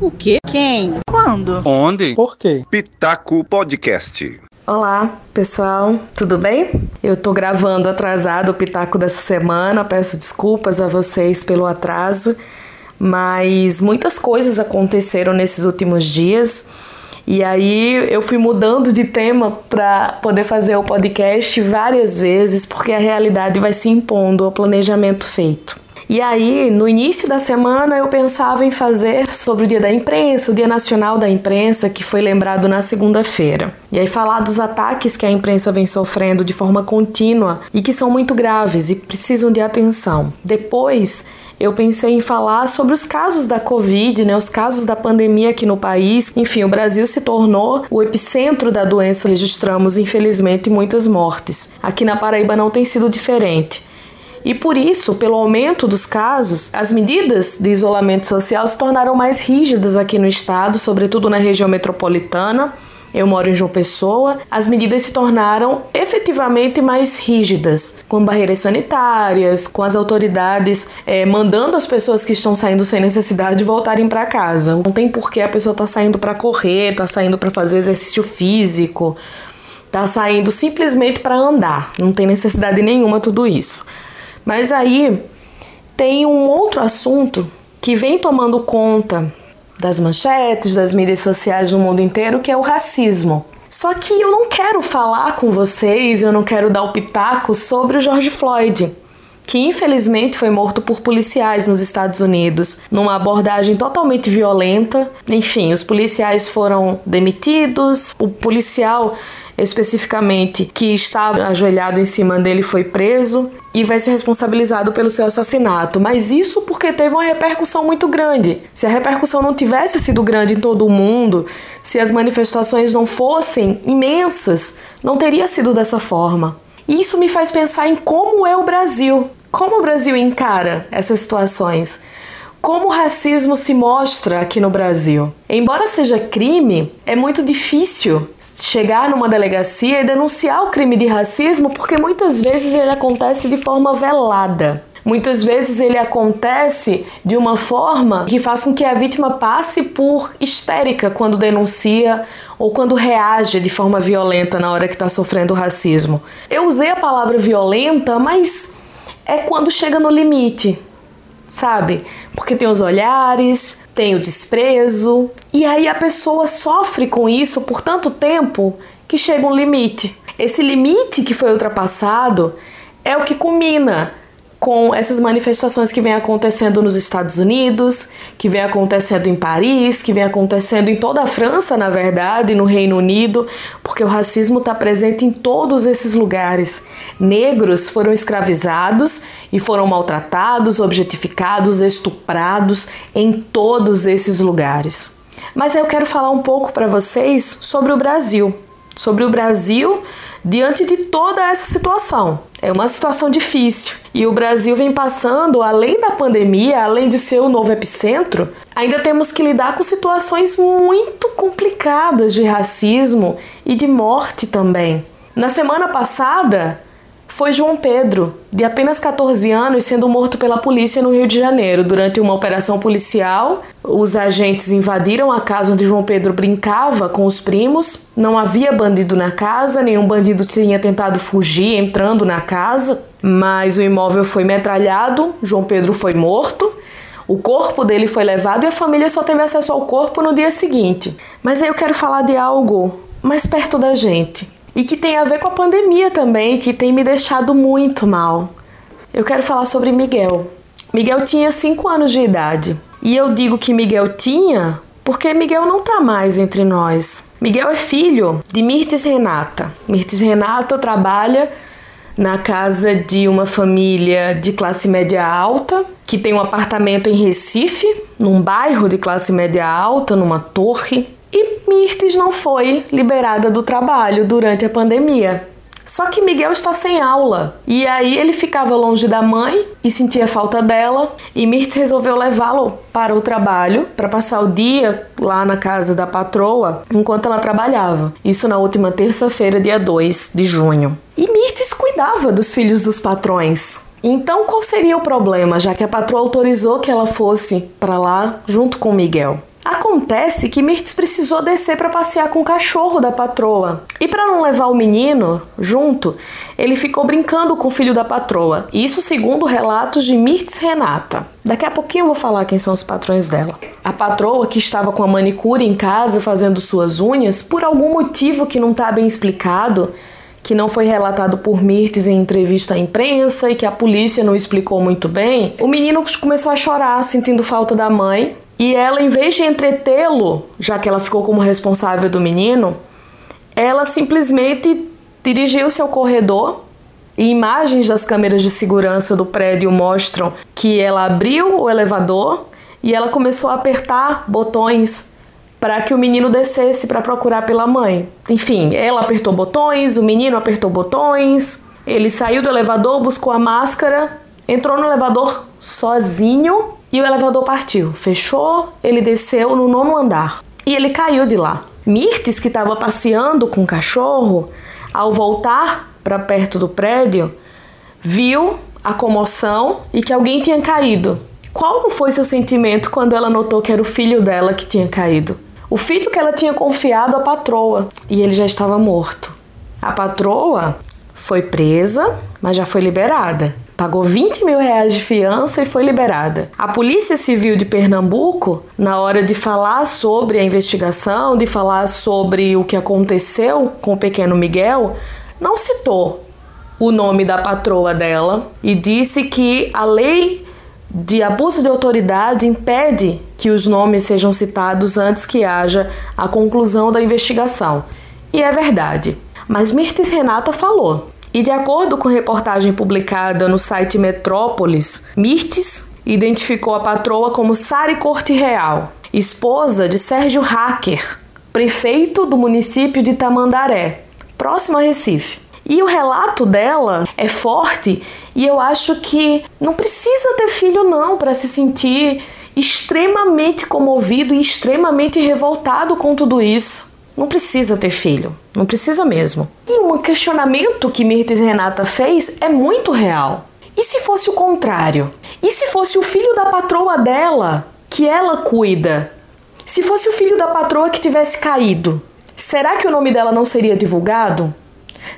O quê? Quem? Quando? Onde? Por quê? Pitaco Podcast. Olá, pessoal, tudo bem? Eu tô gravando atrasado o Pitaco dessa semana, peço desculpas a vocês pelo atraso, mas muitas coisas aconteceram nesses últimos dias. E aí eu fui mudando de tema para poder fazer o podcast várias vezes, porque a realidade vai se impondo ao planejamento feito. E aí, no início da semana, eu pensava em fazer sobre o Dia da Imprensa, o Dia Nacional da Imprensa, que foi lembrado na segunda-feira. E aí, falar dos ataques que a imprensa vem sofrendo de forma contínua e que são muito graves e precisam de atenção. Depois, eu pensei em falar sobre os casos da Covid, né, os casos da pandemia aqui no país. Enfim, o Brasil se tornou o epicentro da doença. Registramos, infelizmente, muitas mortes. Aqui na Paraíba não tem sido diferente. E por isso, pelo aumento dos casos, as medidas de isolamento social se tornaram mais rígidas aqui no estado, sobretudo na região metropolitana. Eu moro em João Pessoa. As medidas se tornaram efetivamente mais rígidas, com barreiras sanitárias, com as autoridades é, mandando as pessoas que estão saindo sem necessidade voltarem para casa. Não tem por que a pessoa tá saindo para correr, tá saindo para fazer exercício físico, tá saindo simplesmente para andar. Não tem necessidade nenhuma tudo isso. Mas aí tem um outro assunto que vem tomando conta das manchetes, das mídias sociais no mundo inteiro, que é o racismo. Só que eu não quero falar com vocês, eu não quero dar o pitaco sobre o George Floyd, que infelizmente foi morto por policiais nos Estados Unidos, numa abordagem totalmente violenta. Enfim, os policiais foram demitidos, o policial especificamente que estava ajoelhado em cima dele foi preso e vai ser responsabilizado pelo seu assassinato. Mas isso porque teve uma repercussão muito grande. Se a repercussão não tivesse sido grande em todo o mundo, se as manifestações não fossem imensas, não teria sido dessa forma. E isso me faz pensar em como é o Brasil. Como o Brasil encara essas situações? Como o racismo se mostra aqui no Brasil? Embora seja crime, é muito difícil chegar numa delegacia e denunciar o crime de racismo porque muitas vezes ele acontece de forma velada. Muitas vezes ele acontece de uma forma que faz com que a vítima passe por histérica quando denuncia ou quando reage de forma violenta na hora que está sofrendo racismo. Eu usei a palavra violenta, mas é quando chega no limite sabe? Porque tem os olhares, tem o desprezo, e aí a pessoa sofre com isso por tanto tempo que chega um limite. Esse limite que foi ultrapassado é o que culmina com essas manifestações que vem acontecendo nos Estados Unidos, que vem acontecendo em Paris, que vem acontecendo em toda a França, na verdade, no Reino Unido, porque o racismo está presente em todos esses lugares. Negros foram escravizados e foram maltratados, objetificados, estuprados em todos esses lugares. Mas eu quero falar um pouco para vocês sobre o Brasil, sobre o Brasil diante de toda essa situação. É uma situação difícil e o Brasil vem passando, além da pandemia, além de ser o novo epicentro, ainda temos que lidar com situações muito complicadas de racismo e de morte também. Na semana passada, foi João Pedro, de apenas 14 anos, sendo morto pela polícia no Rio de Janeiro. Durante uma operação policial, os agentes invadiram a casa onde João Pedro brincava com os primos. Não havia bandido na casa, nenhum bandido tinha tentado fugir entrando na casa, mas o imóvel foi metralhado, João Pedro foi morto. O corpo dele foi levado e a família só teve acesso ao corpo no dia seguinte. Mas aí eu quero falar de algo mais perto da gente e que tem a ver com a pandemia também, que tem me deixado muito mal. Eu quero falar sobre Miguel. Miguel tinha 5 anos de idade. E eu digo que Miguel tinha porque Miguel não está mais entre nós. Miguel é filho de Mirtes Renata. Mirtes Renata trabalha na casa de uma família de classe média alta, que tem um apartamento em Recife, num bairro de classe média alta, numa torre. E Mirtes não foi liberada do trabalho durante a pandemia. Só que Miguel está sem aula. E aí ele ficava longe da mãe e sentia falta dela. E Mirtes resolveu levá-lo para o trabalho, para passar o dia lá na casa da patroa enquanto ela trabalhava. Isso na última terça-feira, dia 2 de junho. E Mirtes cuidava dos filhos dos patrões. Então, qual seria o problema, já que a patroa autorizou que ela fosse para lá junto com Miguel? Acontece que Mirtz precisou descer para passear com o cachorro da patroa. E para não levar o menino junto, ele ficou brincando com o filho da patroa. Isso segundo relatos de Mirtz Renata. Daqui a pouquinho eu vou falar quem são os patrões dela. A patroa, que estava com a manicure em casa fazendo suas unhas, por algum motivo que não está bem explicado, que não foi relatado por Mirtz em entrevista à imprensa e que a polícia não explicou muito bem, o menino começou a chorar, sentindo falta da mãe, e ela, em vez de entretê-lo, já que ela ficou como responsável do menino, ela simplesmente dirigiu-se ao corredor e imagens das câmeras de segurança do prédio mostram que ela abriu o elevador e ela começou a apertar botões para que o menino descesse para procurar pela mãe. Enfim, ela apertou botões, o menino apertou botões, ele saiu do elevador, buscou a máscara, entrou no elevador sozinho e o elevador partiu. Fechou, ele desceu no nono andar e ele caiu de lá. Mirtes, que estava passeando com o cachorro, ao voltar para perto do prédio, viu a comoção e que alguém tinha caído. Qual foi seu sentimento quando ela notou que era o filho dela que tinha caído? O filho que ela tinha confiado à patroa e ele já estava morto. A patroa foi presa, mas já foi liberada pagou 20 mil reais de fiança e foi liberada. A Polícia Civil de Pernambuco, na hora de falar sobre a investigação, de falar sobre o que aconteceu com o pequeno Miguel, não citou o nome da patroa dela e disse que a lei de abuso de autoridade impede que os nomes sejam citados antes que haja a conclusão da investigação. E é verdade. Mas Mirtes Renata falou e de acordo com reportagem publicada no site Metrópolis, Mirtes identificou a patroa como Sari Corte Real, esposa de Sérgio Hacker, prefeito do município de Tamandaré, próximo a Recife. E o relato dela é forte e eu acho que não precisa ter filho não para se sentir extremamente comovido e extremamente revoltado com tudo isso. Não precisa ter filho, não precisa mesmo. E um questionamento que Mirtes Renata fez é muito real. E se fosse o contrário? E se fosse o filho da patroa dela, que ela cuida? Se fosse o filho da patroa que tivesse caído, será que o nome dela não seria divulgado?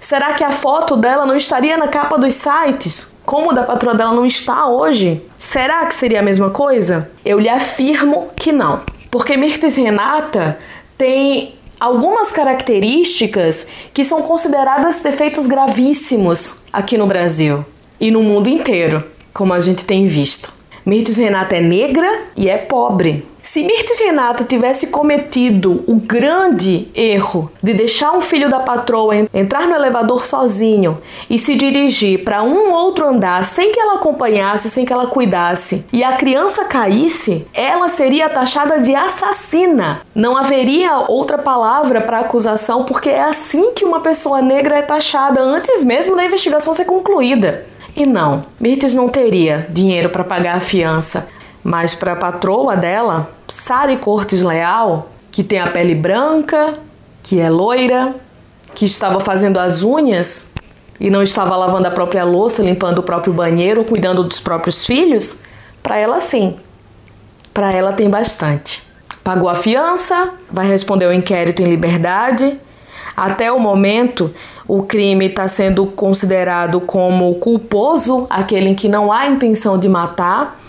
Será que a foto dela não estaria na capa dos sites? Como o da patroa dela não está hoje? Será que seria a mesma coisa? Eu lhe afirmo que não. Porque Mirtes Renata tem algumas características que são consideradas defeitos gravíssimos aqui no Brasil e no mundo inteiro, como a gente tem visto. Mirtes Renata é negra e é pobre. Se Mirtes Renata tivesse cometido o grande erro de deixar um filho da patroa entrar no elevador sozinho e se dirigir para um outro andar sem que ela acompanhasse, sem que ela cuidasse, e a criança caísse, ela seria taxada de assassina. Não haveria outra palavra para acusação, porque é assim que uma pessoa negra é taxada antes mesmo da investigação ser concluída. E não, Mirtes não teria dinheiro para pagar a fiança, mas para a patroa dela, Sari Cortes Leal, que tem a pele branca, que é loira, que estava fazendo as unhas e não estava lavando a própria louça, limpando o próprio banheiro, cuidando dos próprios filhos, para ela sim. Para ela tem bastante. Pagou a fiança, vai responder o inquérito em liberdade. Até o momento, o crime está sendo considerado como culposo, aquele em que não há intenção de matar,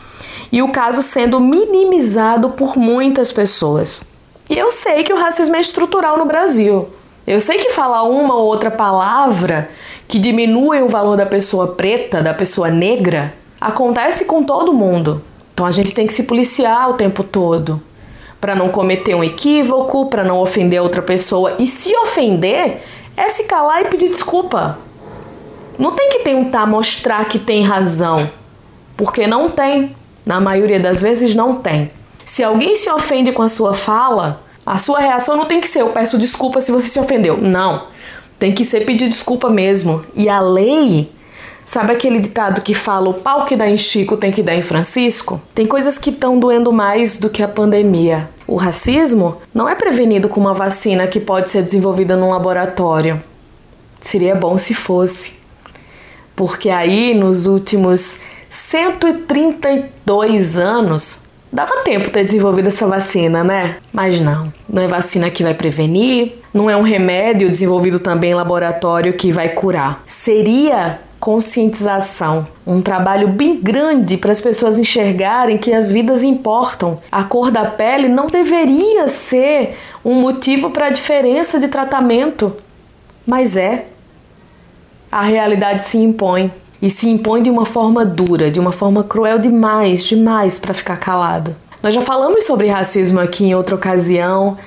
e o caso sendo minimizado por muitas pessoas. E eu sei que o racismo é estrutural no Brasil. Eu sei que falar uma ou outra palavra que diminui o valor da pessoa preta, da pessoa negra, acontece com todo mundo. Então a gente tem que se policiar o tempo todo para não cometer um equívoco, para não ofender outra pessoa. E se ofender, é se calar e pedir desculpa. Não tem que tentar mostrar que tem razão, porque não tem. Na maioria das vezes não tem. Se alguém se ofende com a sua fala, a sua reação não tem que ser eu peço desculpa se você se ofendeu. Não. Tem que ser pedir desculpa mesmo. E a lei Sabe aquele ditado que fala o pau que dá em Chico tem que dar em Francisco? Tem coisas que estão doendo mais do que a pandemia. O racismo não é prevenido com uma vacina que pode ser desenvolvida num laboratório. Seria bom se fosse. Porque aí, nos últimos 132 anos, Dava tempo ter desenvolvido essa vacina, né? Mas não, não é vacina que vai prevenir, não é um remédio desenvolvido também em laboratório que vai curar. Seria conscientização, um trabalho bem grande para as pessoas enxergarem que as vidas importam. A cor da pele não deveria ser um motivo para a diferença de tratamento, mas é. A realidade se impõe e se impõe de uma forma dura, de uma forma cruel demais, demais para ficar calado. Nós já falamos sobre racismo aqui em outra ocasião.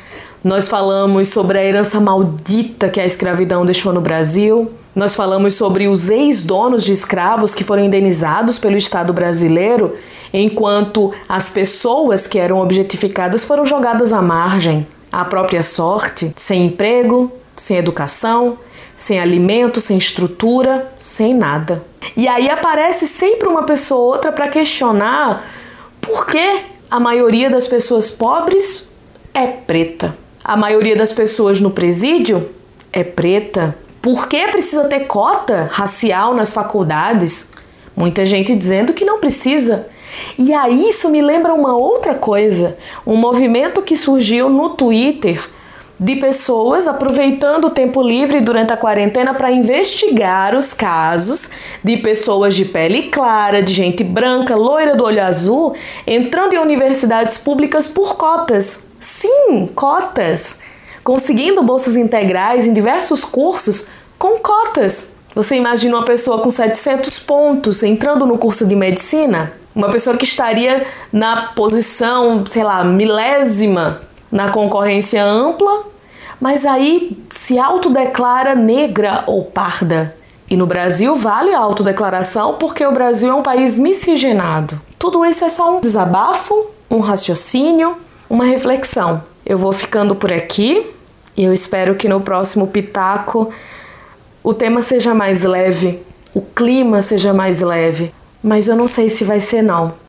Nós falamos sobre a herança maldita que a escravidão deixou no Brasil. Nós falamos sobre os ex-donos de escravos que foram indenizados pelo Estado brasileiro, enquanto as pessoas que eram objetificadas foram jogadas à margem, à própria sorte, sem emprego, sem educação, sem alimento, sem estrutura, sem nada. E aí aparece sempre uma pessoa ou outra para questionar por que a maioria das pessoas pobres é preta. A maioria das pessoas no presídio é preta. Por que precisa ter cota racial nas faculdades? Muita gente dizendo que não precisa. E aí isso me lembra uma outra coisa, um movimento que surgiu no Twitter de pessoas aproveitando o tempo livre durante a quarentena para investigar os casos de pessoas de pele clara, de gente branca, loira do olho azul, entrando em universidades públicas por cotas. Sim, cotas! Conseguindo bolsas integrais em diversos cursos com cotas. Você imagina uma pessoa com 700 pontos entrando no curso de medicina? Uma pessoa que estaria na posição, sei lá, milésima na concorrência ampla, mas aí se autodeclara negra ou parda. E no Brasil vale a autodeclaração porque o Brasil é um país miscigenado. Tudo isso é só um desabafo, um raciocínio, uma reflexão. Eu vou ficando por aqui e eu espero que no próximo Pitaco o tema seja mais leve, o clima seja mais leve, mas eu não sei se vai ser não.